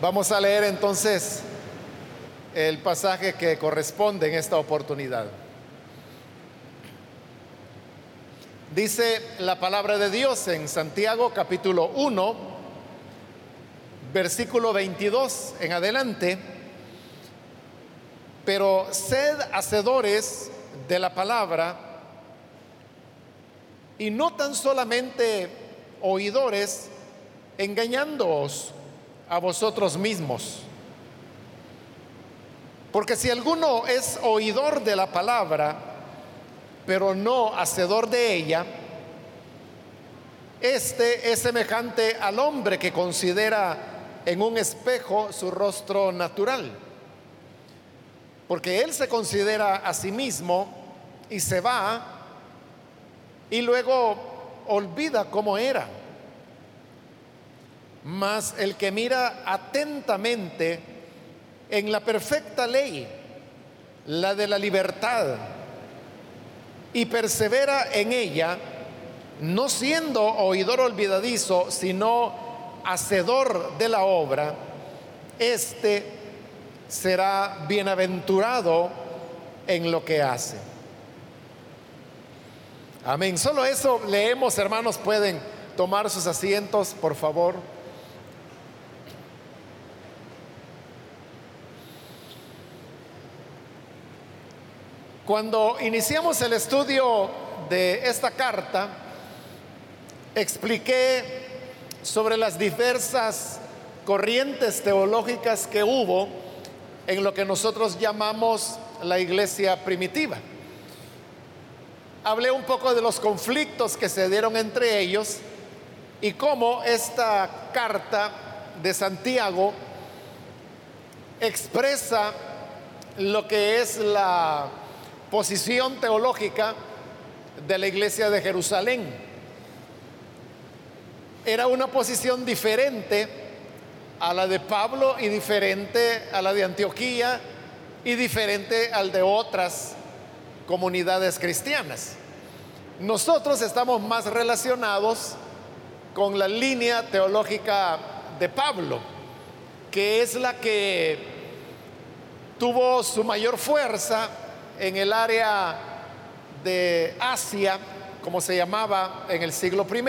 Vamos a leer entonces el pasaje que corresponde en esta oportunidad. Dice la palabra de Dios en Santiago capítulo 1, versículo 22 en adelante. Pero sed hacedores de la palabra y no tan solamente oidores, engañándoos a vosotros mismos. Porque si alguno es oidor de la palabra, pero no hacedor de ella, este es semejante al hombre que considera en un espejo su rostro natural. Porque él se considera a sí mismo y se va y luego olvida cómo era. Mas el que mira atentamente en la perfecta ley, la de la libertad, y persevera en ella, no siendo oidor olvidadizo, sino hacedor de la obra, este será bienaventurado en lo que hace. Amén. Solo eso leemos, hermanos, pueden tomar sus asientos, por favor. Cuando iniciamos el estudio de esta carta, expliqué sobre las diversas corrientes teológicas que hubo en lo que nosotros llamamos la iglesia primitiva. Hablé un poco de los conflictos que se dieron entre ellos y cómo esta carta de Santiago expresa lo que es la posición teológica de la iglesia de Jerusalén. Era una posición diferente a la de Pablo y diferente a la de Antioquía y diferente al de otras comunidades cristianas. Nosotros estamos más relacionados con la línea teológica de Pablo, que es la que tuvo su mayor fuerza en el área de Asia, como se llamaba en el siglo I,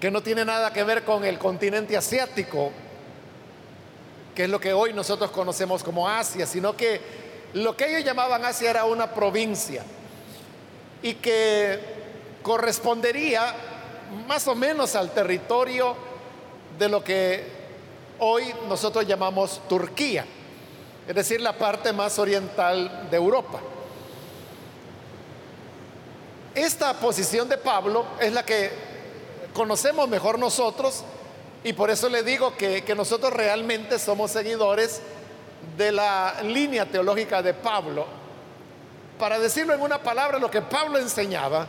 que no tiene nada que ver con el continente asiático, que es lo que hoy nosotros conocemos como Asia, sino que lo que ellos llamaban Asia era una provincia y que correspondería más o menos al territorio de lo que hoy nosotros llamamos Turquía es decir, la parte más oriental de Europa. Esta posición de Pablo es la que conocemos mejor nosotros y por eso le digo que, que, nosotros realmente somos seguidores de la línea teológica de Pablo. Para decirlo en una palabra, lo que Pablo enseñaba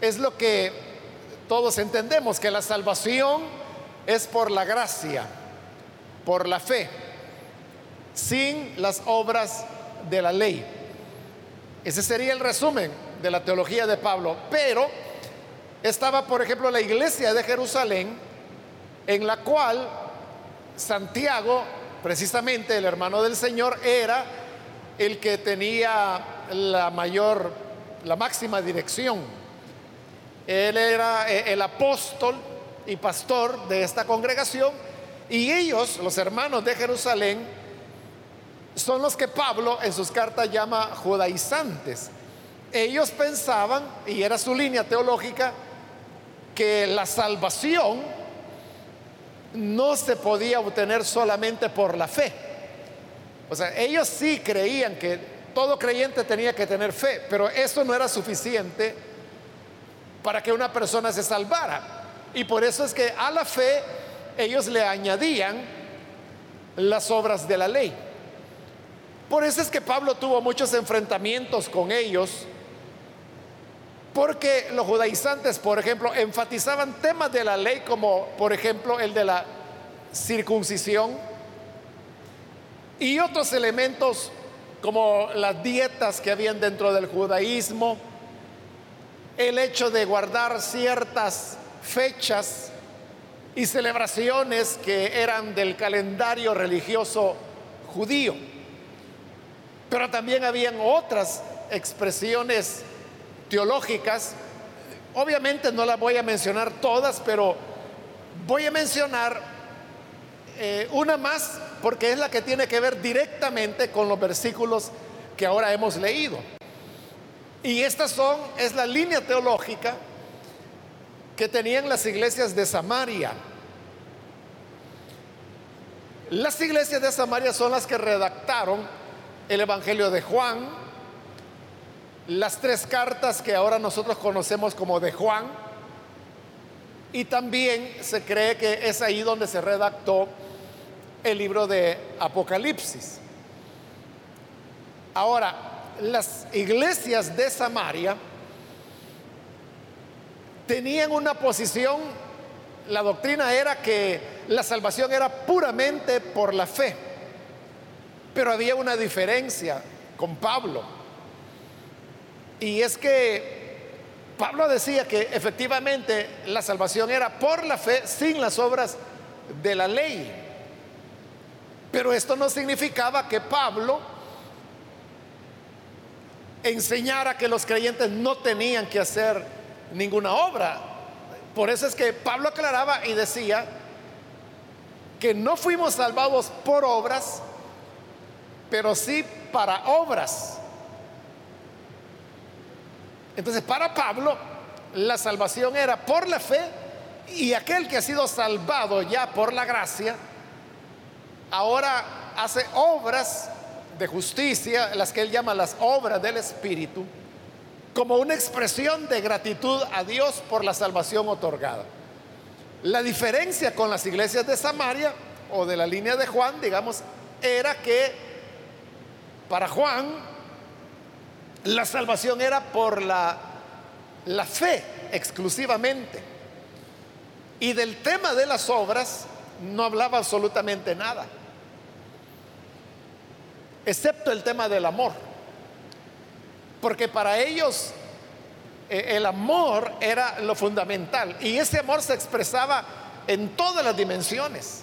es lo que todos entendemos, que la salvación es por la gracia, por la fe sin las obras de la ley. Ese sería el resumen de la teología de Pablo. Pero estaba, por ejemplo, la iglesia de Jerusalén, en la cual Santiago, precisamente el hermano del Señor, era el que tenía la mayor, la máxima dirección. Él era eh, el apóstol y pastor de esta congregación y ellos, los hermanos de Jerusalén, son los que Pablo en sus cartas llama judaizantes. Ellos pensaban, y era su línea teológica, que la salvación no se podía obtener solamente por la fe. O sea, ellos sí creían que todo creyente tenía que tener fe, pero eso no era suficiente para que una persona se salvara. Y por eso es que a la fe ellos le añadían las obras de la ley. Por eso es que Pablo tuvo muchos enfrentamientos con ellos, porque los judaizantes, por ejemplo, enfatizaban temas de la ley como, por ejemplo, el de la circuncisión y otros elementos como las dietas que habían dentro del judaísmo, el hecho de guardar ciertas fechas y celebraciones que eran del calendario religioso judío. Pero también habían otras expresiones teológicas. Obviamente no las voy a mencionar todas, pero voy a mencionar eh, una más porque es la que tiene que ver directamente con los versículos que ahora hemos leído. Y estas son, es la línea teológica que tenían las iglesias de Samaria. Las iglesias de Samaria son las que redactaron el Evangelio de Juan, las tres cartas que ahora nosotros conocemos como de Juan, y también se cree que es ahí donde se redactó el libro de Apocalipsis. Ahora, las iglesias de Samaria tenían una posición, la doctrina era que la salvación era puramente por la fe, pero había una diferencia con Pablo. Y es que Pablo decía que efectivamente la salvación era por la fe sin las obras de la ley. Pero esto no significaba que Pablo enseñara que los creyentes no tenían que hacer ninguna obra. Por eso es que Pablo aclaraba y decía que no fuimos salvados por obras, pero sí para obras. Entonces, para Pablo, la salvación era por la fe y aquel que ha sido salvado ya por la gracia, ahora hace obras de justicia, las que él llama las obras del Espíritu, como una expresión de gratitud a Dios por la salvación otorgada. La diferencia con las iglesias de Samaria o de la línea de Juan, digamos, era que para Juan la salvación era por la, la fe exclusivamente. Y del tema de las obras no hablaba absolutamente nada, excepto el tema del amor. Porque para ellos eh, el amor era lo fundamental y ese amor se expresaba en todas las dimensiones.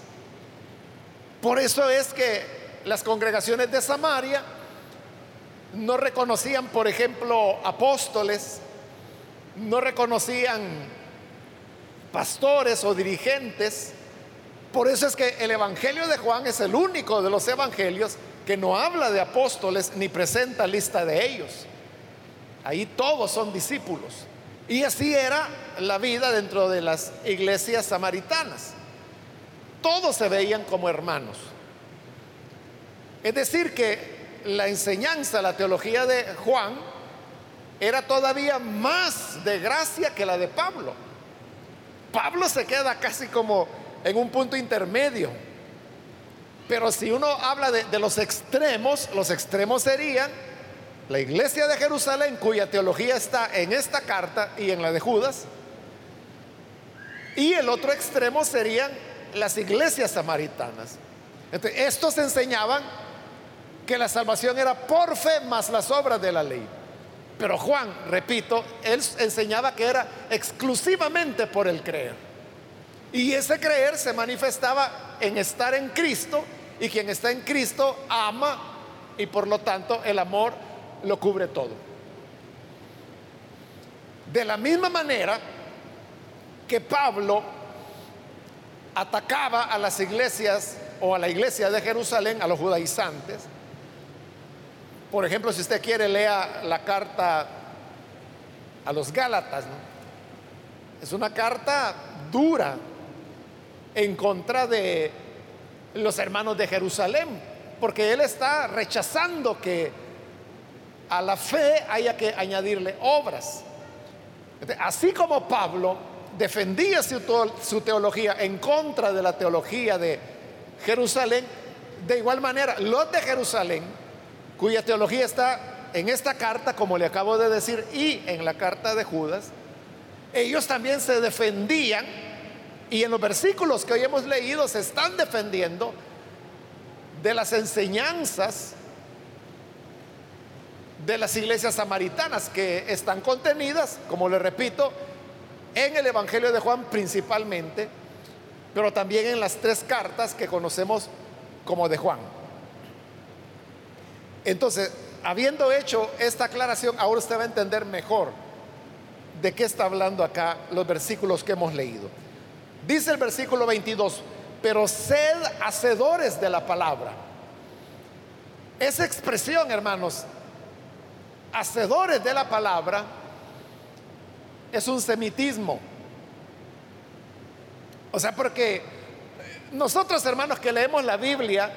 Por eso es que las congregaciones de Samaria no reconocían, por ejemplo, apóstoles, no reconocían pastores o dirigentes. Por eso es que el Evangelio de Juan es el único de los evangelios que no habla de apóstoles ni presenta lista de ellos. Ahí todos son discípulos. Y así era la vida dentro de las iglesias samaritanas. Todos se veían como hermanos. Es decir, que la enseñanza, la teología de Juan, era todavía más de gracia que la de Pablo. Pablo se queda casi como en un punto intermedio. Pero si uno habla de, los extremos, los extremos serían la iglesia de Jerusalén, cuya teología está en esta carta y en la de Judas. Y el otro extremo serían las iglesias samaritanas. Entonces, estos enseñaban que la salvación era por fe más las obras de la ley. Pero Juan, repito, él enseñaba que era exclusivamente por el creer. Y ese creer se manifestaba en estar en Cristo y quien está en Cristo ama y por lo tanto el amor lo cubre todo. De la misma manera que Pablo atacaba a las iglesias o a la iglesia de Jerusalén, a los judaizantes, por ejemplo, si usted quiere, lea la carta a los Gálatas. Es una carta dura en contra de los hermanos de Jerusalén, porque él está rechazando que a la fe haya que añadirle obras. Así como Pablo defendía su, teología en contra de la teología de Jerusalén, de igual manera los de Jerusalén cuya teología está en esta carta, como le acabo de decir, y en la carta de Judas, ellos también se defendían, y en los versículos que hoy hemos leído se están defendiendo de las enseñanzas de las iglesias samaritanas que están contenidas, como le repito, en el Evangelio de Juan principalmente, pero también en las tres cartas que conocemos como de Juan. Entonces, habiendo hecho esta aclaración, ahora usted va a entender mejor de qué está hablando acá los versículos que hemos leído. Dice el versículo 22, pero sed hacedores de la palabra. Esa expresión, hermanos, hacedores de la palabra, es un semitismo. O sea, porque nosotros, hermanos, que leemos la Biblia,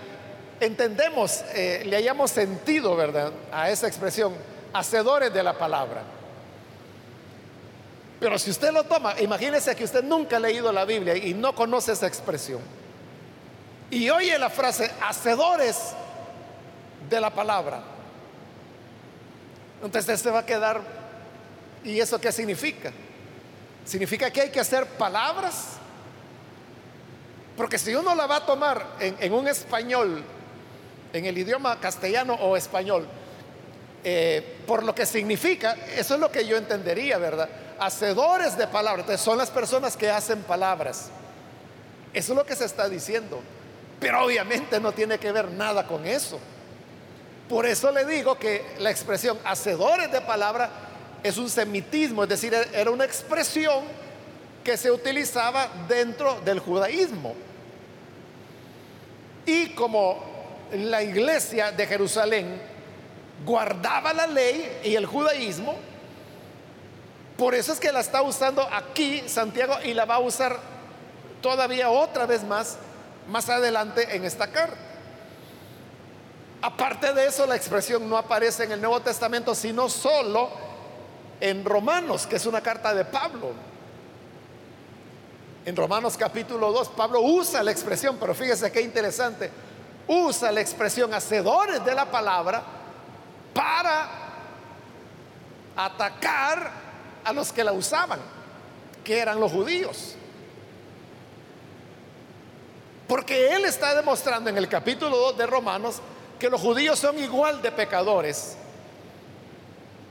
entendemos, eh, le hayamos sentido, ¿verdad?, a esa expresión, hacedores de la palabra. Pero si usted lo toma, imagínese que usted nunca ha leído la Biblia y no conoce esa expresión. Y oye la frase, hacedores de la palabra. Entonces se va a quedar, ¿y eso qué significa? ¿Significa que hay que hacer palabras? Porque si uno la va a tomar en, un español, en el idioma castellano o español, eh, por lo que significa, eso es lo que yo entendería, ¿verdad? hacedores de palabras. Entonces son las personas que hacen palabras. Eso es lo que se está diciendo. Pero obviamente no tiene que ver nada con eso. Por eso le digo que la expresión hacedores de palabra es un semitismo, es decir, era una expresión que se utilizaba dentro del judaísmo. Y como la iglesia de Jerusalén guardaba la ley y el judaísmo, por eso es que la está usando aquí Santiago y la va a usar todavía otra vez más más adelante en esta carta. Aparte de eso, la expresión no aparece en el Nuevo Testamento, sino solo en Romanos, que es una carta de Pablo. En Romanos capítulo 2, Pablo usa la expresión, pero fíjese qué interesante, usa la expresión hacedores de la palabra para atacar a los que la usaban, que eran los judíos. Porque él está demostrando en el capítulo 2 de Romanos que los judíos son igual de pecadores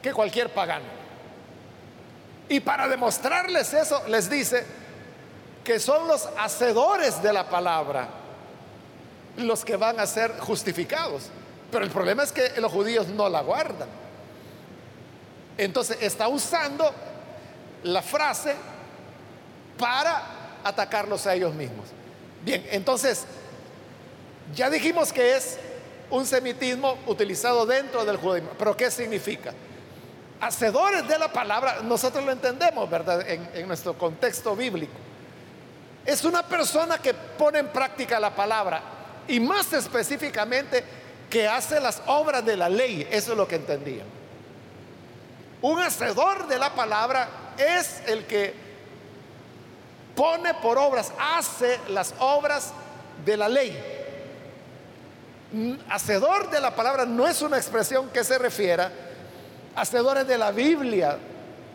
que cualquier pagano. Y para demostrarles eso, les dice que son los hacedores de la palabra los que van a ser justificados. Pero el problema es que los judíos no la guardan. Entonces está usando la frase para atacarlos a ellos mismos. Bien, entonces ya dijimos que es un semitismo utilizado dentro del judaísmo, pero ¿qué significa? Hacedores de la palabra, nosotros lo entendemos, ¿verdad? En, en nuestro contexto bíblico. Es una persona que pone en práctica la palabra y más específicamente que hace las obras de la ley, eso es lo que entendían. Un hacedor de la palabra es el que pone por obras, hace las obras de la ley. Hacedor de la palabra no es una expresión que se refiera a hacedores de la Biblia,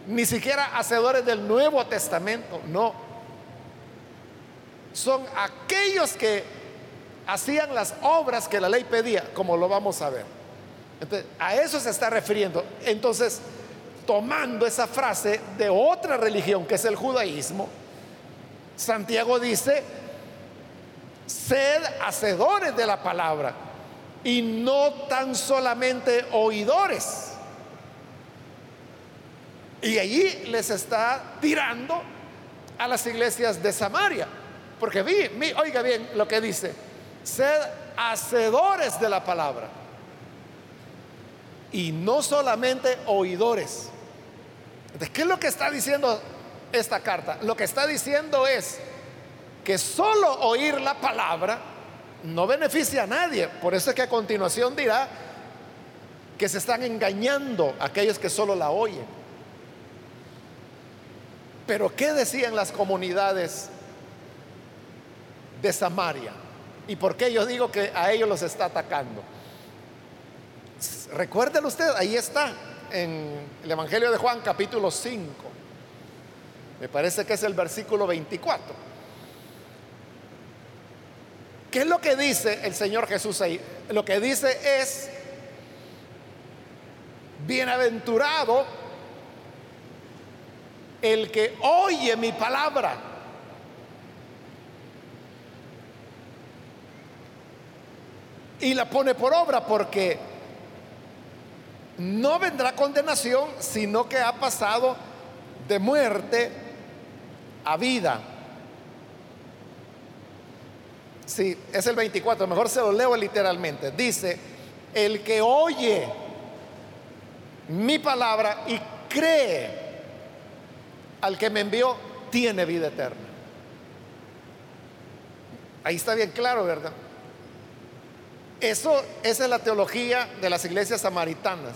ni siquiera hacedores del Nuevo Testamento, no. Son aquellos que hacían las obras que la ley pedía, como lo vamos a ver. Entonces, a eso se está refiriendo. Entonces, tomando esa frase de otra religión que es el judaísmo, Santiago dice, sed hacedores de la palabra y no tan solamente oidores. Y allí les está tirando a las iglesias de Samaria. Porque vi, oiga bien lo que dice, sed hacedores de la palabra. Y no solamente oidores. ¿qué es lo que está diciendo esta carta? Lo que está diciendo es que solo oír la palabra no beneficia a nadie. Por eso es que a continuación dirá que se están engañando aquellos que solo la oyen. Pero ¿qué decían las comunidades de Samaria? ¿Y por qué yo digo que a ellos los está atacando? Recuérdelo usted, ahí está en el Evangelio de Juan capítulo 5. Me parece que es el versículo 24. ¿Qué es lo que dice el Señor Jesús ahí? Lo que dice es, bienaventurado el que oye mi palabra y la pone por obra porque no vendrá condenación, sino que ha pasado de muerte a vida. Sí, es el 24, mejor se lo leo literalmente. Dice, el que oye mi palabra y cree al que me envió, tiene vida eterna. Ahí está bien claro, ¿verdad? Eso, esa es la teología de las iglesias samaritanas.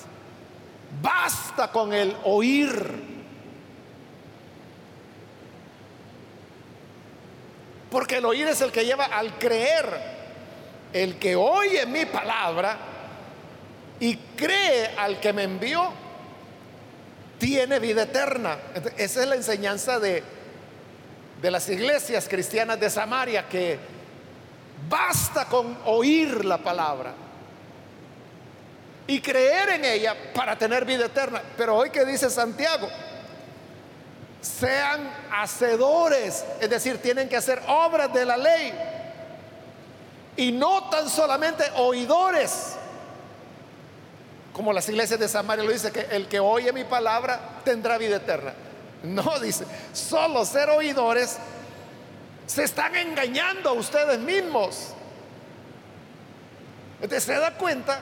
Basta con el oír. Porque el oír es el que lleva al creer. El que oye mi palabra y cree al que me envió, tiene vida eterna. Esa es la enseñanza de, de las iglesias cristianas de Samaria, que basta con oír la palabra y creer en ella para tener vida eterna. Pero hoy que dice Santiago, sean hacedores, es decir, tienen que hacer obras de la ley y no tan solamente oidores, como las iglesias de Samaria lo dice, que el que oye mi palabra tendrá vida eterna. No, dice, solo ser oidores se están engañando a ustedes mismos. Entonces se da cuenta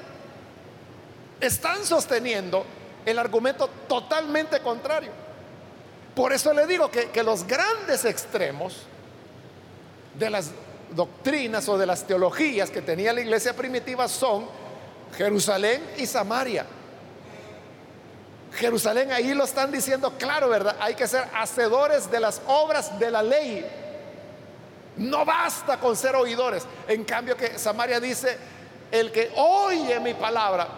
están sosteniendo el argumento totalmente contrario. Por eso le digo que, que los grandes extremos de las doctrinas o de las teologías que tenía la iglesia primitiva son Jerusalén y Samaria. Jerusalén ahí lo están diciendo claro, ¿verdad? Hay que ser hacedores de las obras de la ley. No basta con ser oidores. En cambio que Samaria dice, el que oye mi palabra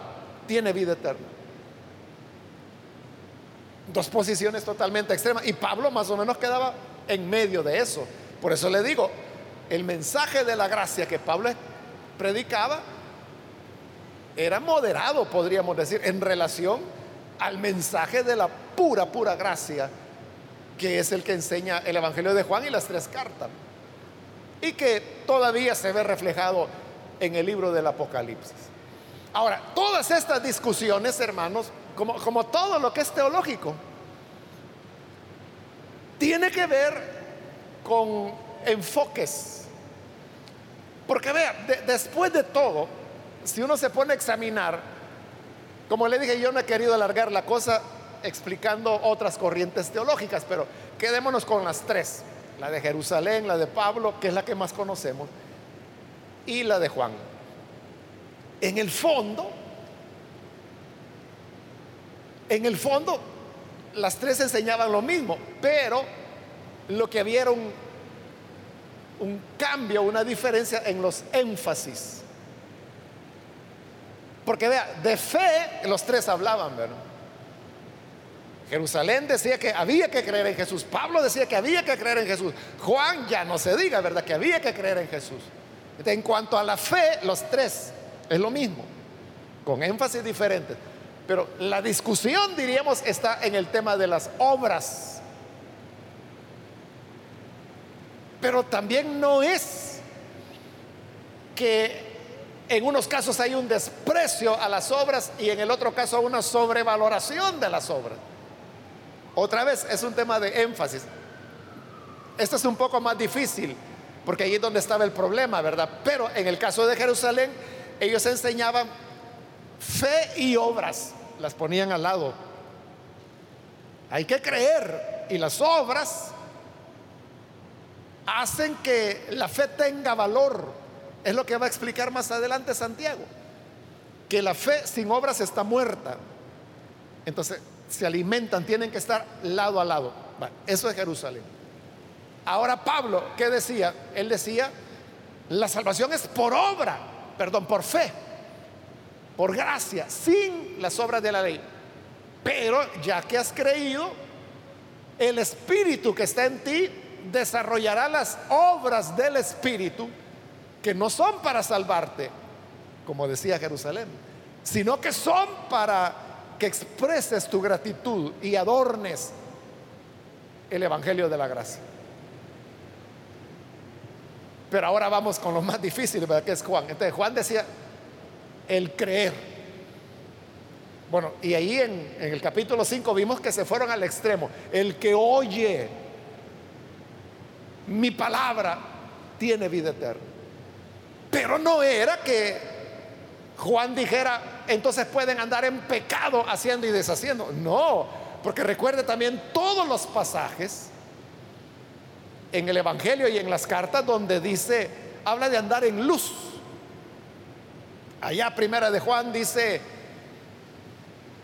tiene vida eterna. Dos posiciones totalmente extremas. Y Pablo más o menos quedaba en medio de eso. Por eso le digo, el mensaje de la gracia que Pablo predicaba era moderado, podríamos decir, en relación al mensaje de la pura, pura gracia, que es el que enseña el Evangelio de Juan y las tres cartas. Y que todavía se ve reflejado en el libro del Apocalipsis. Ahora, todas estas discusiones, hermanos, como, como todo lo que es teológico, tiene que ver con enfoques. Porque vea, después de todo, si uno se pone a examinar, como le dije, yo no he querido alargar la cosa explicando otras corrientes teológicas, pero quedémonos con las tres, la de Jerusalén, la de Pablo, que es la que más conocemos, y la de Juan en el fondo, en el fondo, las tres enseñaban lo mismo, pero lo que había era un, cambio, una diferencia en los énfasis. Porque vea, de fe los tres hablaban, ¿verdad? Jerusalén decía que había que creer en Jesús. Pablo decía que había que creer en Jesús. Juan ya no se diga, ¿verdad? Que había que creer en Jesús. En cuanto a la fe, los tres es lo mismo, con énfasis diferentes. Pero la discusión, diríamos, está en el tema de las obras. Pero también no es que en unos casos hay un desprecio a las obras y en el otro caso una sobrevaloración de las obras. Otra vez, es un tema de énfasis. Esto es un poco más difícil, porque ahí es donde estaba el problema, ¿verdad? Pero en el caso de Jerusalén, ellos enseñaban fe y obras, las ponían al lado. Hay que creer y las obras hacen que la fe tenga valor. Es lo que va a explicar más adelante Santiago. Que la fe sin obras está muerta. Entonces, se alimentan, tienen que estar lado a lado. eso es Jerusalén. Ahora Pablo, ¿qué decía? Él decía, la salvación es por obra perdón, por fe, por gracia, sin las obras de la ley. Pero ya que has creído, el Espíritu que está en ti desarrollará las obras del Espíritu que no son para salvarte, como decía Jerusalén, sino que son para que expreses tu gratitud y adornes el Evangelio de la Gracia. Pero ahora vamos con lo más difícil, ¿verdad? Que es Juan. Entonces Juan decía, el creer. Bueno, y ahí en, en el capítulo 5 vimos que se fueron al extremo. El que oye mi palabra tiene vida eterna. Pero no era que Juan dijera, entonces pueden andar en pecado haciendo y deshaciendo. No, porque recuerde también todos los pasajes en el Evangelio y en las cartas donde dice, habla de andar en luz. Allá primera de Juan dice,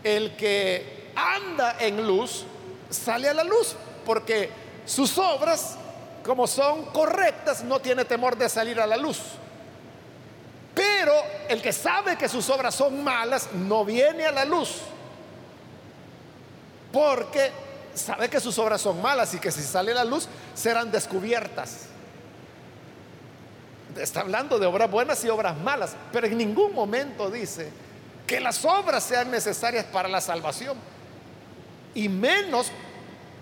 el que anda en luz sale a la luz, porque sus obras, como son correctas, no tiene temor de salir a la luz. Pero el que sabe que sus obras son malas, no viene a la luz, porque sabe que sus obras son malas y que si sale la luz serán descubiertas. Está hablando de obras buenas y obras malas, pero en ningún momento dice que las obras sean necesarias para la salvación. Y menos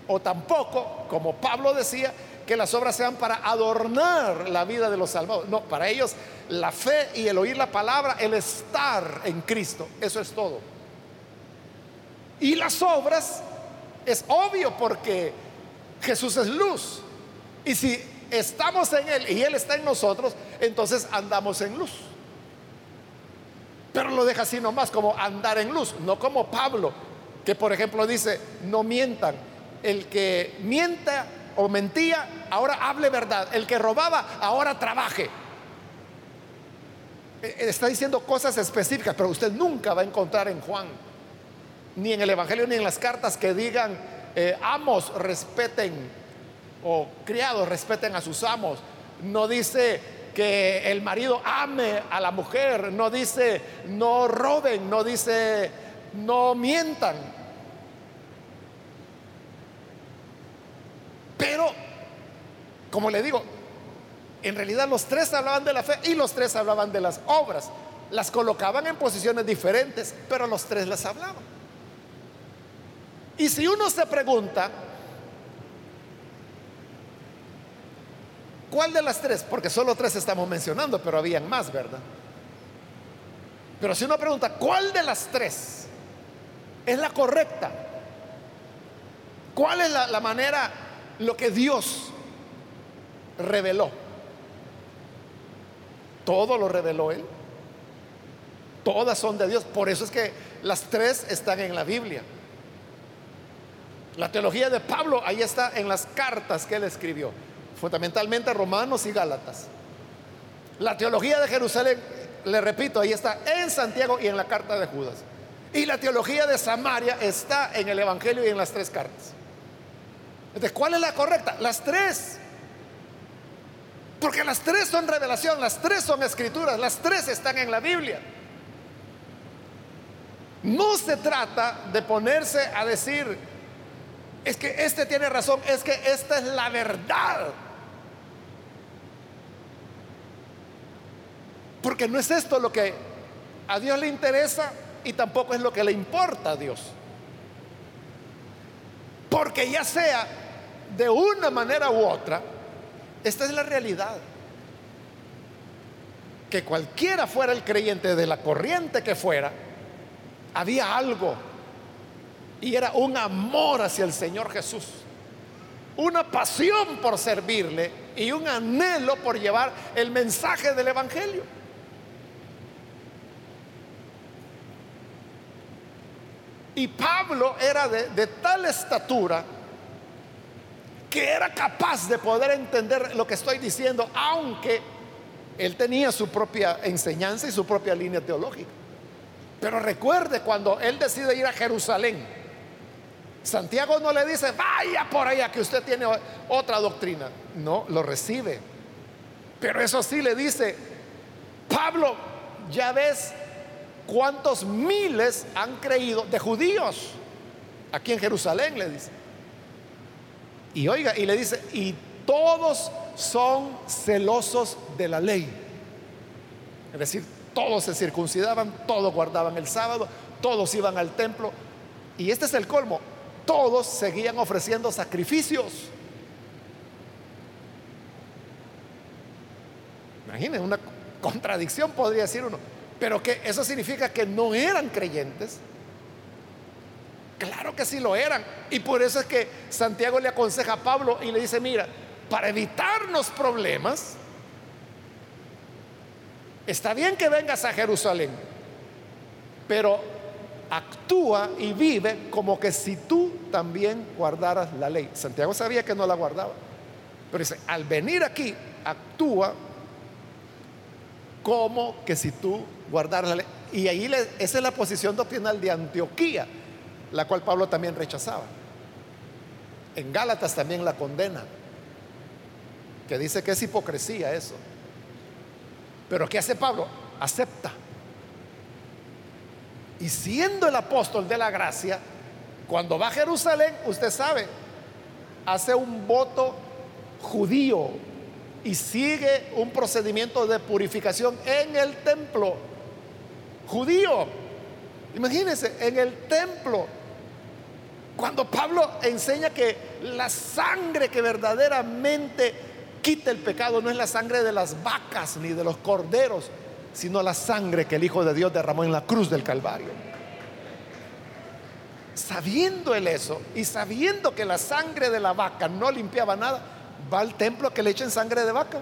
o tampoco, como Pablo decía, que las obras sean para adornar la vida de los salvados. No, para ellos la fe y el oír la palabra, el estar en Cristo, eso es todo. Y las obras es obvio porque Jesús es luz. Y si estamos en Él y Él está en nosotros, entonces andamos en luz. Pero lo deja así nomás como andar en luz, no como Pablo, que por ejemplo dice, no mientan. El que mienta o mentía, ahora hable verdad. El que robaba, ahora trabaje. E, e, está diciendo cosas específicas, pero usted nunca va a encontrar en Juan, ni en el Evangelio, ni en las cartas que digan, eh, amos respeten o criados respeten a sus amos. No dice que el marido ame a la mujer, no dice no roben, no dice no mientan. Pero, como le digo, en realidad los tres hablaban de la fe y los tres hablaban de las obras. Las colocaban en posiciones diferentes, pero los tres las hablaban. Y si uno se pregunta, ¿cuál de las tres? Porque solo tres estamos mencionando, pero habían más, ¿verdad? Pero si uno pregunta, ¿cuál de las tres es la correcta? ¿Cuál es la, la manera, lo que Dios reveló? Todo lo reveló Él. Todas son de Dios. Por eso es que las tres están en la Biblia. La teología de Pablo ahí está en las cartas que él escribió, fundamentalmente Romanos y Gálatas. La teología de Jerusalén, le repito, ahí está en Santiago y en la carta de Judas. Y la teología de Samaria está en el Evangelio y en las tres cartas. Entonces, ¿cuál es la correcta? Las tres. Porque las tres son revelación, las tres son escrituras, las tres están en la Biblia. No se trata de ponerse a decir, es que este tiene razón, es que esta es la verdad. Porque no es esto lo que a Dios le interesa y tampoco es lo que le importa a Dios. Porque ya sea de una manera u otra, esta es la realidad. Que cualquiera fuera el creyente de la corriente que fuera, había algo y era un amor hacia el Señor Jesús. Una pasión por servirle y un anhelo por llevar el mensaje del Evangelio. Y Pablo era de, de, tal estatura que era capaz de poder entender lo que estoy diciendo, aunque él tenía su propia enseñanza y su propia línea teológica. Pero recuerde cuando él decide ir a Jerusalén, Santiago no le dice, vaya por allá que usted tiene otra doctrina. No, lo recibe. Pero eso sí le dice, Pablo, ya ves cuántos miles han creído de judíos aquí en Jerusalén, le dice. Y oiga, y le dice, y todos son celosos de la ley. Es decir, todos se circuncidaban, todos guardaban el sábado, todos iban al templo. Y este es el colmo, todos seguían ofreciendo sacrificios. Imaginen, una contradicción podría decir uno. Pero que eso significa que no eran creyentes. Claro que sí lo eran. Y por eso es que Santiago le aconseja a Pablo y le dice, mira, para evitarnos problemas, está bien que vengas a Jerusalén, pero actúa y vive como que si tú también guardaras la ley. Santiago sabía que no la guardaba, pero dice, al venir aquí, actúa como que si tú guardaras la ley. Y ahí esa es la posición doctrinal de Antioquía, la cual Pablo también rechazaba. En Gálatas también la condena, que dice que es hipocresía eso. Pero ¿qué hace Pablo? Acepta. Y siendo el apóstol de la gracia, cuando va a Jerusalén, usted sabe, hace un voto judío y sigue un procedimiento de purificación en el templo judío. Imagínense, en el templo, cuando Pablo enseña que la sangre que verdaderamente quita el pecado no es la sangre de las vacas ni de los corderos, sino la sangre que el Hijo de Dios derramó en la cruz del Calvario. Sabiendo él eso y sabiendo que la sangre de la vaca no limpiaba nada, va al templo a que le echen sangre de vaca.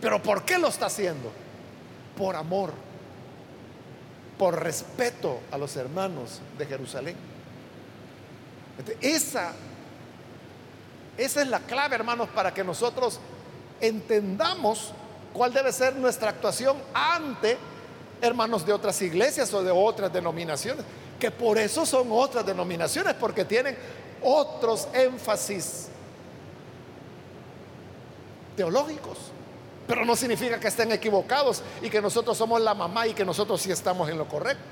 Pero ¿por qué lo está haciendo? Por amor, por respeto a los hermanos de Jerusalén. Esa, esa es la clave, hermanos, para que nosotros entendamos cuál debe ser nuestra actuación ante hermanos de otras iglesias o de otras denominaciones, que por eso son otras denominaciones, porque tienen otros énfasis teológicos. Pero no significa que estén equivocados y que nosotros somos la mamá y que nosotros sí estamos en lo correcto.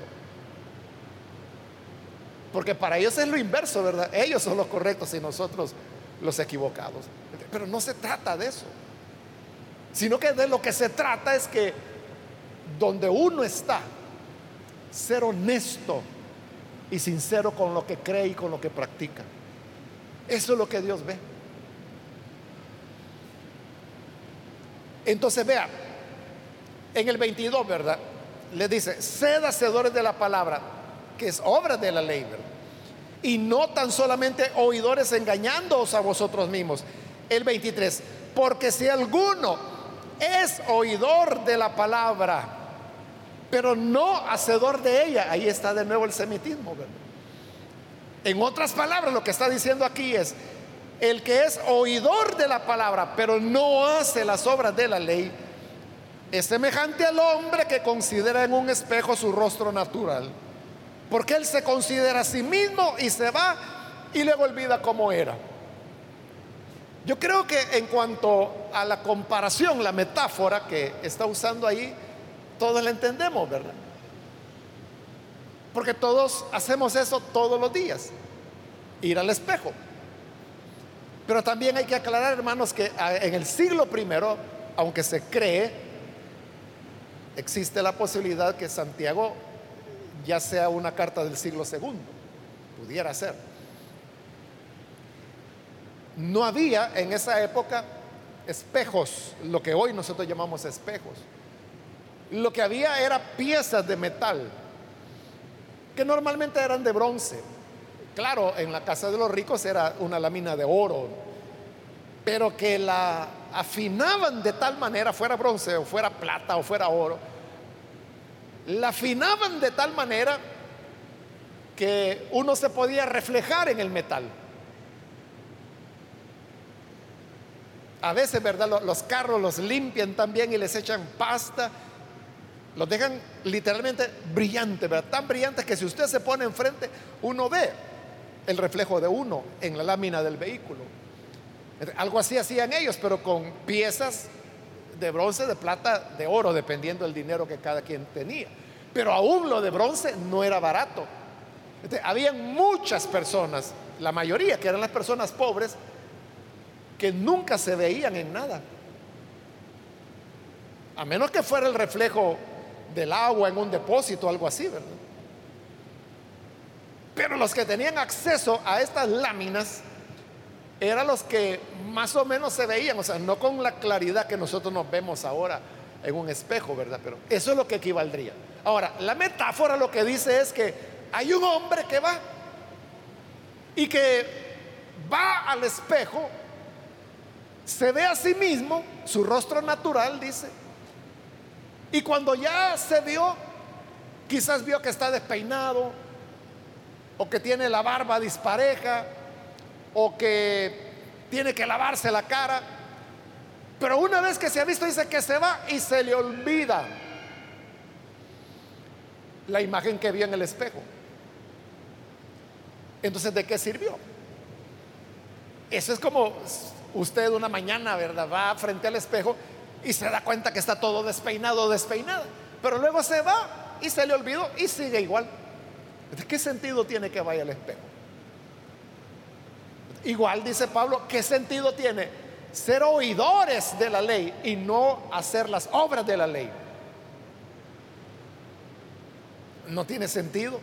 Porque para ellos es lo inverso, ¿verdad? Ellos son los correctos y nosotros los equivocados. Pero no se trata de eso sino que de lo que se trata es que donde uno está, ser honesto y sincero con lo que cree y con lo que practica. Eso es lo que Dios ve. Entonces vea, en el 22, ¿verdad? Le dice, sed hacedores de la palabra, que es obra de la ley, ¿verdad? Y no tan solamente oidores engañándoos a vosotros mismos. El 23, porque si alguno es oidor de la palabra, pero no hacedor de ella. Ahí está de nuevo el semitismo. En otras palabras, lo que está diciendo aquí es, el que es oidor de la palabra, pero no hace las obras de la ley, es semejante al hombre que considera en un espejo su rostro natural. Porque él se considera a sí mismo y se va y luego olvida cómo era. Yo creo que en cuanto a la comparación, la metáfora que está usando ahí, todos la entendemos, ¿verdad? Porque todos hacemos eso todos los días, ir al espejo. Pero también hay que aclarar, hermanos, que ah, en el siglo primero, aunque se cree, existe la posibilidad que Santiago ya sea una carta del siglo segundo, pudiera ser. No había en esa época espejos, lo que hoy nosotros llamamos espejos. Lo que había era piezas de metal, que normalmente eran de bronce. Claro, en la casa de los ricos era una lámina de oro, pero que la afinaban de tal manera, fuera bronce o fuera plata o fuera oro, la afinaban de tal manera que uno se podía reflejar en el metal. A veces, ¿verdad? Los carros los limpian también y les echan pasta. Los dejan literalmente brillantes, ¿verdad? Tan brillantes que si usted se pone enfrente, uno ve el reflejo de uno en la lámina del vehículo. Algo así hacían ellos, pero con piezas de bronce, de plata, de oro, dependiendo del dinero que cada quien tenía. Pero aún lo de bronce no era barato. habían muchas personas, la mayoría que eran las personas pobres, que nunca se veían en nada. A menos que fuera el reflejo del agua en un depósito o algo así, ¿verdad? Pero los que tenían acceso a estas láminas eran los que más o menos se veían, o sea, no con la claridad que nosotros nos vemos ahora en un espejo, ¿verdad? Pero eso es lo que equivaldría. Ahora, la metáfora lo que dice es que hay un hombre que va y que va al espejo, se ve a sí mismo, su rostro natural, dice, y cuando ya se vio, quizás vio que está despeinado, o que tiene la barba dispareja, o que tiene que lavarse la cara, pero una vez que se ha visto, dice que se va y se le olvida la imagen que vio en el espejo. Entonces, ¿de qué sirvió? Eso es como usted una mañana, ¿verdad? Va frente al espejo y se da cuenta que está todo despeinado o despeinada. Pero luego se va y se le olvidó y sigue igual. ¿De qué sentido tiene que vaya al espejo? Igual dice Pablo, ¿qué sentido tiene ser oidores de la ley y no hacer las obras de la ley? No tiene sentido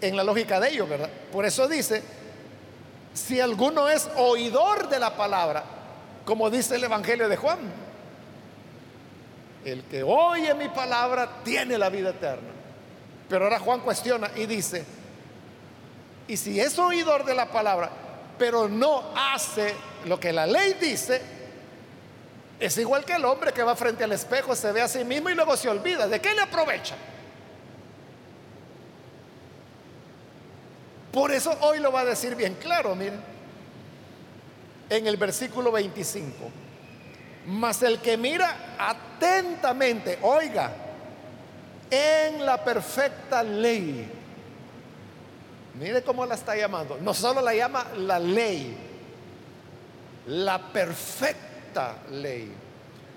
en la lógica de ellos, ¿verdad? Por eso dice, si alguno es oidor de la palabra, como dice el Evangelio de Juan, el que oye mi palabra tiene la vida eterna. Pero ahora Juan cuestiona y dice, y si es oidor de la palabra, pero no hace lo que la ley dice, es igual que el hombre que va frente al espejo, se ve a sí mismo y luego se olvida. ¿De qué le aprovecha? Por eso hoy lo va a decir bien claro, miren. En el versículo 25. Mas el que mira atentamente, oiga, en la perfecta ley Mire cómo la está llamando. No solo la llama la ley, la perfecta ley.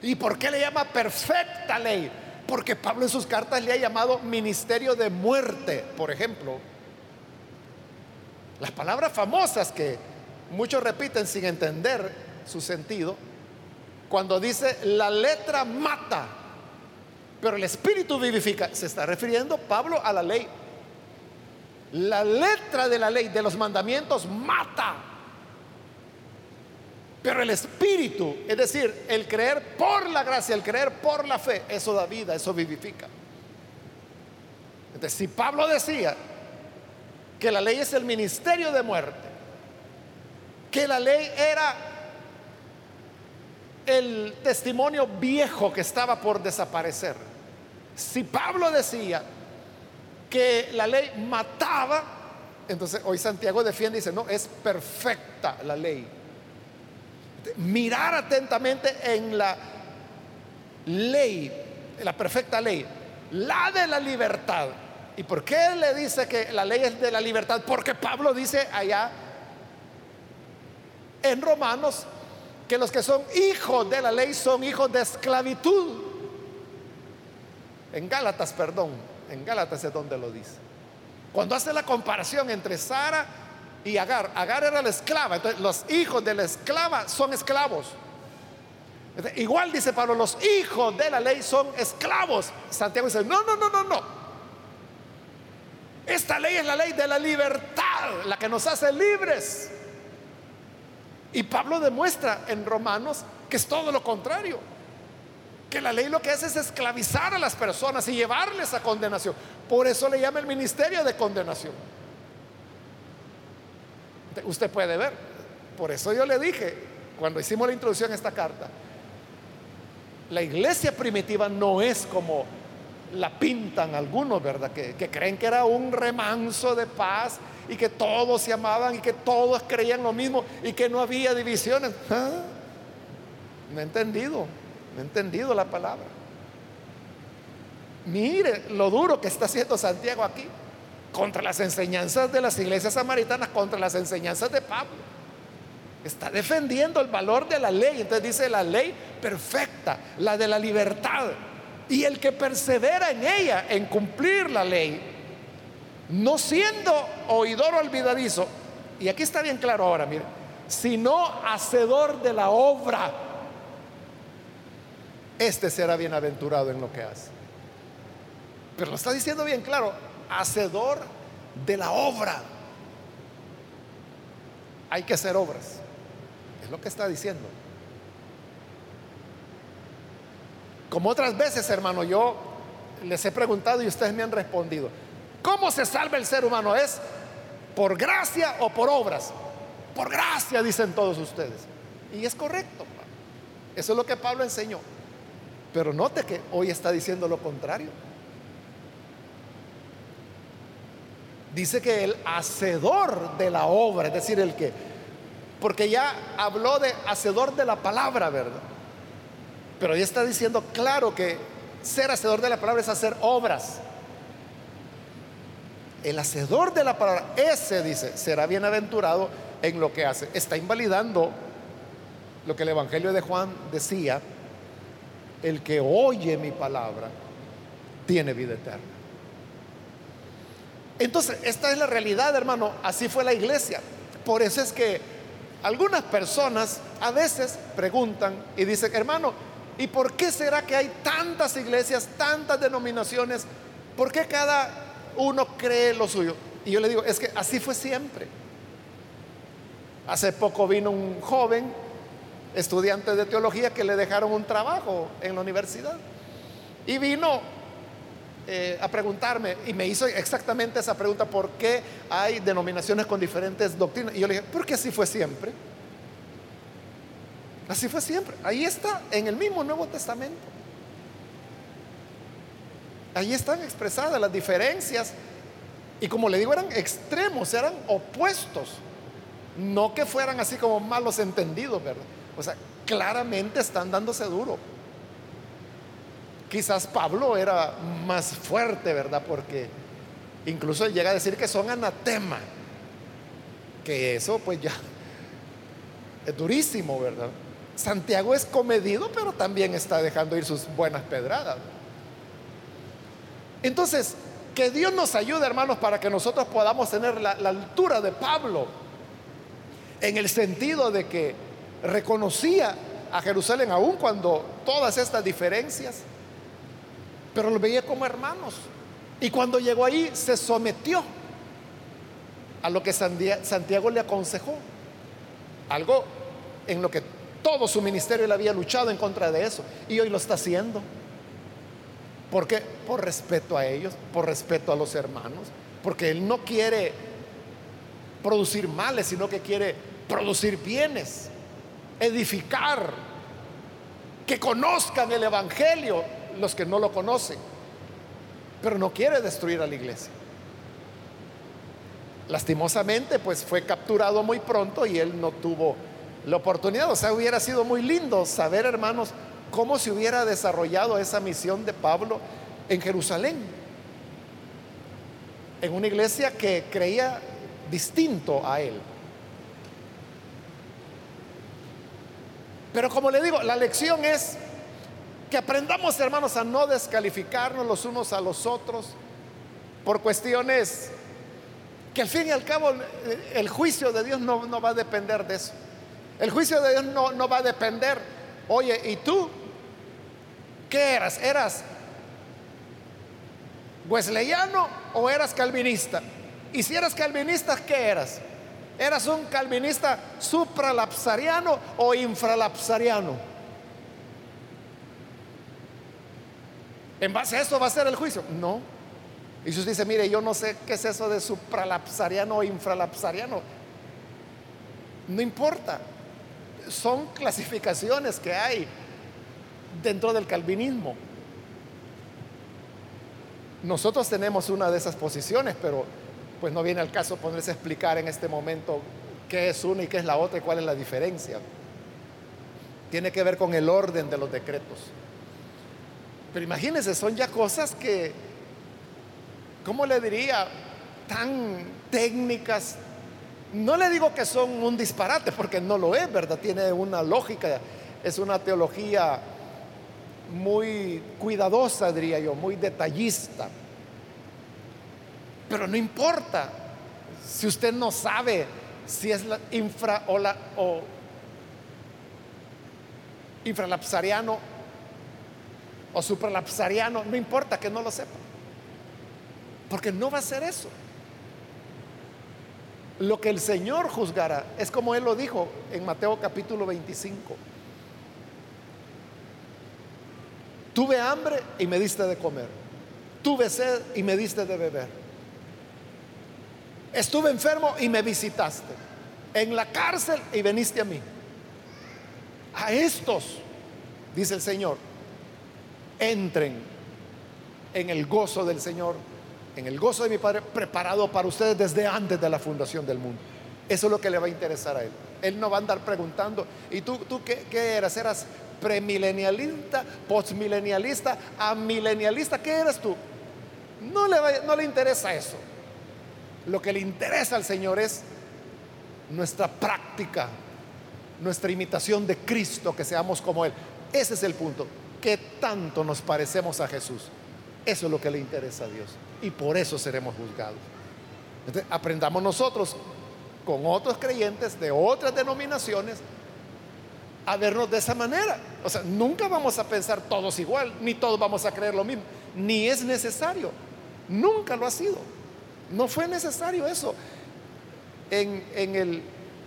¿Y por qué le llama perfecta ley? Porque Pablo en sus cartas le ha llamado ministerio de muerte, por ejemplo. Las palabras famosas que muchos repiten sin entender su sentido, cuando dice la letra mata, pero el espíritu vivifica, se está refiriendo Pablo a la ley la letra de la ley, de los mandamientos, mata. Pero el espíritu, es decir, el creer por la gracia, el creer por la fe, eso da vida, eso vivifica. Entonces, si Pablo decía que la ley es el ministerio de muerte, que la ley era el testimonio viejo que estaba por desaparecer, si Pablo decía que la ley mataba, entonces hoy Santiago defiende y dice, no, es perfecta la ley. Mirar atentamente en la ley, la perfecta ley, la de la libertad. ¿Y por qué le dice que la ley es de la libertad? Porque Pablo dice allá en Romanos que los que son hijos de la ley son hijos de esclavitud. En Gálatas, perdón. En Gálatas es donde lo dice. Cuando hace la comparación entre Sara y Agar, Agar era la esclava, entonces los hijos de la esclava son esclavos. Igual dice Pablo, los hijos de la ley son esclavos. Santiago dice, no, no, no, no, no. Esta ley es la ley de la libertad, la que nos hace libres. Y Pablo demuestra en Romanos que es todo lo contrario que la ley lo que hace es esclavizar a las personas y llevarles a condenación. Por eso le llama el ministerio de condenación. Usted puede ver. Por eso yo le dije, cuando hicimos la introducción a esta carta, la iglesia primitiva no es como la pintan algunos, ¿verdad? Que, creen que era un remanso de paz y que todos se amaban y que todos creían lo mismo y que no había divisiones. ¿Ah? No he entendido. No he entendido la palabra. Mire lo duro que está haciendo Santiago aquí contra las enseñanzas de las iglesias samaritanas, contra las enseñanzas de Pablo. Está defendiendo el valor de la ley. Entonces dice la ley perfecta, la de la libertad. Y el que persevera en ella, en cumplir la ley, no siendo oidor olvidadizo, y aquí está bien claro ahora, mire, sino hacedor de la obra este será bienaventurado en lo que hace. Pero lo está diciendo bien claro, hacedor de la obra. Hay que hacer obras. Es lo que está diciendo. Como otras veces, hermano, yo les he preguntado y ustedes me han respondido. ¿Cómo se salva el ser humano? ¿Es por gracia o por obras? Por gracia, dicen todos ustedes. Y es correcto. Eso es lo que Pablo enseñó. Pero note que hoy está diciendo lo contrario. Dice que el hacedor de la obra, es decir, el que, porque ya habló de hacedor de la palabra, ¿verdad? Pero ya está diciendo claro que ser hacedor de la palabra es hacer obras. El hacedor de la palabra, ese dice, será bienaventurado en lo que hace. Está invalidando lo que el Evangelio de Juan decía, el que oye mi palabra tiene vida eterna. Entonces, esta es la realidad, hermano. Así fue la iglesia. Por eso es que algunas personas a veces preguntan y dicen, hermano, ¿y por qué será que hay tantas iglesias, tantas denominaciones? ¿Por qué cada uno cree lo suyo? Y yo le digo, es que así fue siempre. Hace poco vino un joven estudiante de teología que le dejaron un trabajo en la universidad. Y vino eh, a preguntarme y me hizo exactamente esa pregunta, ¿por qué hay denominaciones con diferentes doctrinas? Y yo le dije, porque así fue siempre. Así fue siempre. Ahí está, en el mismo Nuevo Testamento. Ahí están expresadas las diferencias. Y como le digo, eran extremos, eran opuestos. No que fueran así como malos entendidos, ¿verdad? O sea, claramente están dándose duro. Quizás Pablo era más fuerte, ¿verdad? Porque incluso llega a decir que son anatema. Que eso pues ya es durísimo, ¿verdad? Santiago es comedido, pero también está dejando ir sus buenas pedradas. Entonces, que Dios nos ayude, hermanos, para que nosotros podamos tener la, la altura de Pablo, en el sentido de que reconocía a Jerusalén aún cuando todas estas diferencias pero lo veía como hermanos. Y cuando llegó ahí se sometió a lo que Santiago le aconsejó. Algo en lo que todo su ministerio le había luchado en contra de eso. Y hoy lo está haciendo. ¿Por qué? Por respeto a ellos, por respeto a los hermanos. Porque él no quiere producir males, sino que quiere producir bienes, edificar, que conozcan el Evangelio los que no lo conocen, pero no quiere destruir a la iglesia. Lastimosamente, pues fue capturado muy pronto y él no tuvo la oportunidad. O sea, hubiera sido muy lindo saber, hermanos, cómo se hubiera desarrollado esa misión de Pablo en Jerusalén, en una iglesia que creía distinto a él. Pero como le digo, la lección es que aprendamos, hermanos, a no descalificarnos los unos a los otros por cuestiones que al fin y al cabo el juicio de Dios no, va a depender de eso. El juicio de Dios no, no va a depender, oye, ¿y tú qué eras? ¿Eras wesleyano o eras calvinista? Y si eras calvinista, ¿qué eras? ¿Eras un calvinista supralapsariano o infralapsariano? ¿En base a eso va a ser el juicio? No. Y usted dice, mire, yo no sé qué es eso de supralapsariano o infralapsariano. No importa. Son clasificaciones que hay dentro del calvinismo. Nosotros tenemos una de esas posiciones, pero pues no viene al caso ponerse a explicar en este momento qué es una y qué es la otra y cuál es la diferencia. Tiene que ver con el orden de los decretos. Pero imagínense, son ya cosas que, ¿cómo le diría? Tan técnicas. No le digo que son un disparate, porque no lo es, ¿verdad? Tiene una lógica, es una teología muy cuidadosa, diría yo, muy detallista. Pero no importa si usted no sabe si es infra o la o infralapsariano o supralapsariano, no importa que no lo sepa. Porque no va a ser eso. Lo que el Señor juzgará es como Él lo dijo en Mateo capítulo 25. Tuve hambre y me diste de comer. Tuve sed y me diste de beber. Estuve enfermo y me visitaste. En la cárcel y veniste a mí. A estos, dice el Señor, entren en el gozo del Señor, en el gozo de mi Padre, preparado para ustedes desde antes de la fundación del mundo. Eso es lo que le va a interesar a Él. Él no va a andar preguntando, ¿y tú, tú qué, eras? ¿Eras premilenialista, postmilenialista, amilenialista? ¿Qué eras tú? No le, no le interesa eso. Lo que le interesa al Señor es nuestra práctica, nuestra imitación de Cristo, que seamos como Él. Ese es el punto. Que tanto nos parecemos a Jesús. Eso es lo que le interesa a Dios. Y por eso seremos juzgados. aprendamos nosotros con otros creyentes de otras denominaciones a vernos de esa manera. O sea, nunca vamos a pensar todos igual, ni todos vamos a creer lo mismo, ni es necesario. Nunca lo ha sido. No fue necesario eso en, en el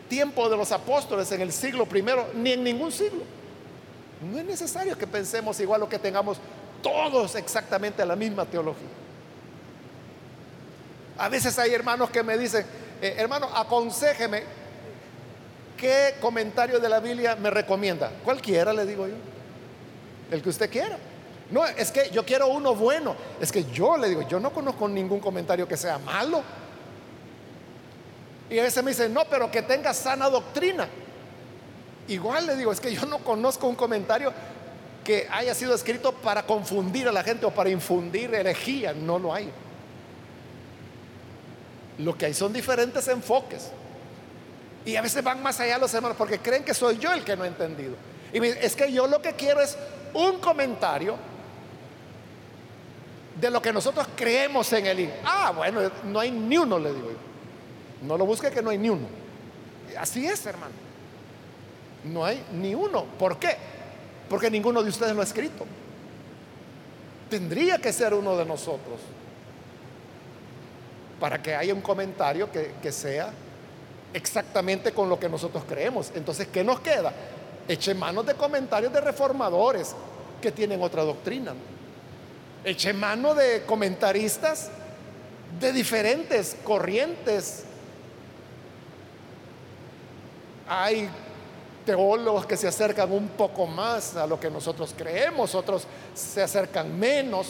tiempo de los apóstoles, en el siglo primero, ni en ningún siglo. No es necesario que pensemos igual o que tengamos todos exactamente la misma teología. A veces hay hermanos que me dicen, eh, hermano, aconsejeme, ¿qué comentario de la Biblia me recomienda? Cualquiera, le digo yo. El que usted quiera. No, es que yo quiero uno bueno. Es que yo le digo, yo no conozco ningún comentario que sea malo. Y a veces me dicen, no, pero que tenga sana doctrina. Igual le digo, es que yo no conozco un comentario que haya sido escrito para confundir a la gente o para infundir herejía. No lo hay. Lo que hay son diferentes enfoques. Y a veces van más allá los hermanos porque creen que soy yo el que no he entendido. Y es que yo lo que quiero es un comentario de lo que nosotros creemos en el Ah, bueno, no hay ni uno, le digo yo. No lo busque que no hay ni uno. Así es, hermano. No hay ni uno. ¿Por qué? Porque ninguno de ustedes lo ha escrito. Tendría que ser uno de nosotros para que haya un comentario que, que sea exactamente con lo que nosotros creemos. Entonces, ¿qué nos queda? Eche manos de comentarios de reformadores que tienen otra doctrina. Eche mano de comentaristas de diferentes corrientes. Hay teólogos que se acercan un poco más a lo que nosotros creemos, otros se acercan menos,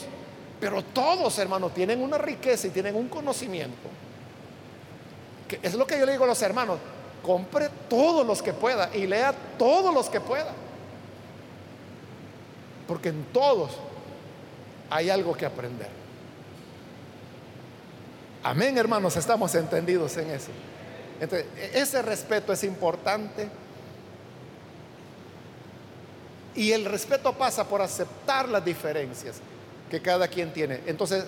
pero todos, hermanos, tienen una riqueza y tienen un conocimiento. Que es lo que yo le digo a los hermanos, compre todos los que pueda y lea todos los que pueda. Porque en todos hay algo que aprender. Amén, hermanos, estamos entendidos en eso. Entonces, ese respeto es importante. Y el respeto pasa por aceptar las diferencias que cada quien tiene. Entonces,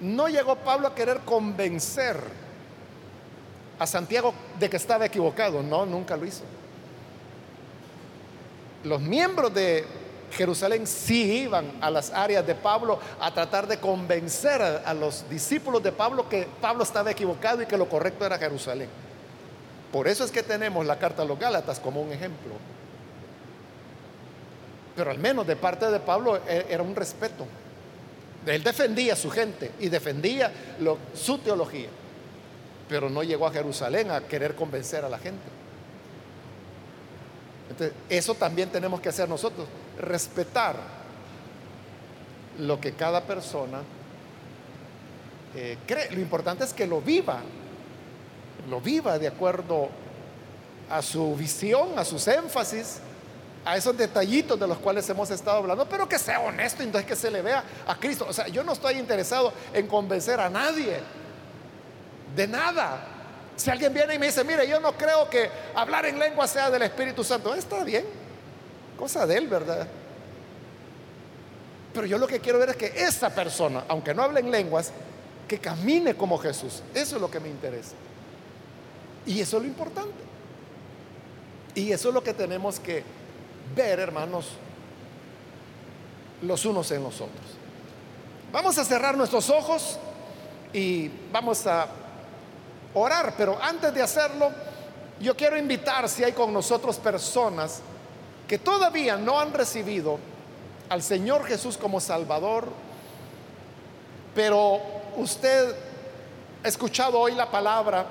no llegó Pablo a querer convencer a Santiago de que estaba equivocado. No, nunca lo hizo. Los miembros de Jerusalén sí iban a las áreas de Pablo a tratar de convencer a, los discípulos de Pablo que Pablo estaba equivocado y que lo correcto era Jerusalén. Por eso es que tenemos la carta a los Gálatas como un ejemplo. Pero al menos de parte de Pablo e, era un respeto. Él defendía a su gente y defendía su teología. Pero no llegó a Jerusalén a querer convencer a la gente. Entonces, eso también tenemos que hacer nosotros, respetar lo que cada persona eh, cree. Lo importante es que lo viva, lo viva de acuerdo a su visión, a sus énfasis, a esos detallitos de los cuales hemos estado hablando, pero que sea honesto, entonces que se le vea a Cristo. O sea, yo no estoy interesado en convencer a nadie de nada. Si alguien viene y me dice, mire, yo no creo que hablar en lengua sea del Espíritu Santo, está bien, cosa de él, ¿verdad? Pero yo lo que quiero ver es que esa persona, aunque no hable en lenguas, que camine como Jesús. Eso es lo que me interesa. Y eso es lo importante. Y eso es lo que tenemos que ver, hermanos, los unos en los otros. Vamos a cerrar nuestros ojos y vamos a orar, pero antes de hacerlo, yo quiero invitar si hay con nosotros personas que todavía no han recibido al Señor Jesús como Salvador, pero usted ha escuchado hoy la palabra,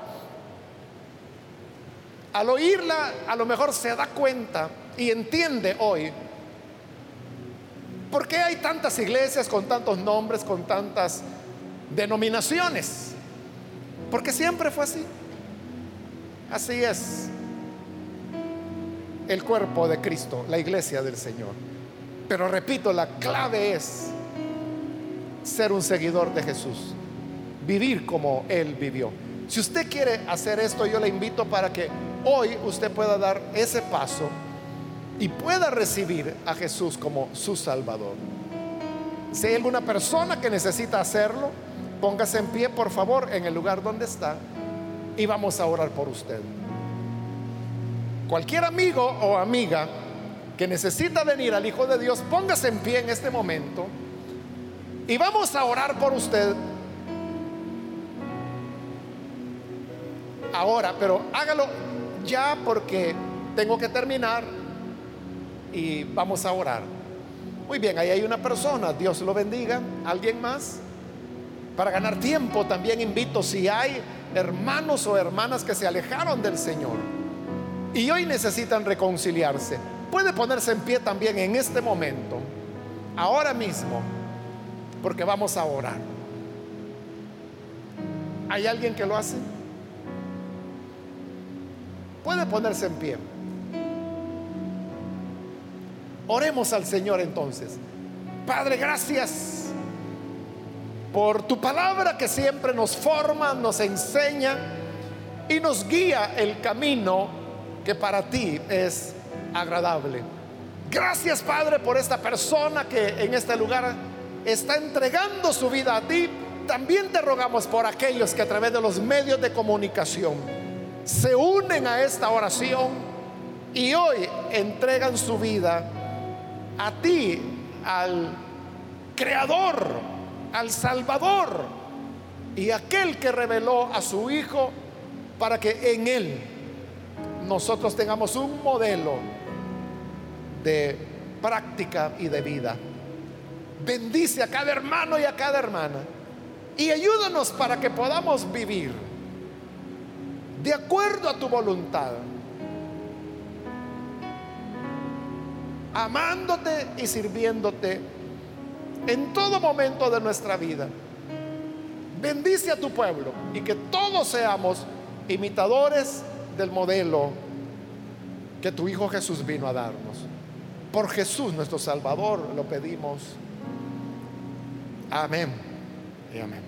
al oírla a lo mejor se da cuenta y entiende hoy por qué hay tantas iglesias con tantos nombres, con tantas denominaciones. Porque siempre fue así. Así es el cuerpo de Cristo, la iglesia del Señor. Pero repito, la clave es ser un seguidor de Jesús, vivir como Él vivió. Si usted quiere hacer esto, yo le invito para que hoy usted pueda dar ese paso y pueda recibir a Jesús como su Salvador. Si hay alguna persona que necesita hacerlo, póngase en pie, por favor, en el lugar donde está y vamos a orar por usted. Cualquier amigo o amiga que necesita venir al Hijo de Dios, póngase en pie en este momento y vamos a orar por usted. Ahora, pero hágalo ya porque tengo que terminar y vamos a orar. Muy bien, ahí hay una persona, Dios lo bendiga. ¿Alguien más? Para ganar tiempo también invito si hay hermanos o hermanas que se alejaron del Señor y hoy necesitan reconciliarse. Puede ponerse en pie también en este momento, ahora mismo, porque vamos a orar. ¿Hay alguien que lo hace? Puede ponerse en pie. Oremos al Señor entonces. Padre, gracias por tu palabra que siempre nos forma, nos enseña y nos guía el camino que para ti es agradable. Gracias Padre por esta persona que en este lugar está entregando su vida a ti. También te rogamos por aquellos que a través de los medios de comunicación se unen a esta oración y hoy entregan su vida a ti, al Creador, al Salvador y aquel que reveló a su Hijo para que en Él nosotros tengamos un modelo de práctica y de vida. Bendice a cada hermano y a cada hermana y ayúdanos para que podamos vivir de acuerdo a tu voluntad amándote y sirviéndote en todo momento de nuestra vida. Bendice a tu pueblo y que todos seamos imitadores del modelo que tu Hijo Jesús vino a darnos. Por Jesús nuestro Salvador lo pedimos. Amén y amén.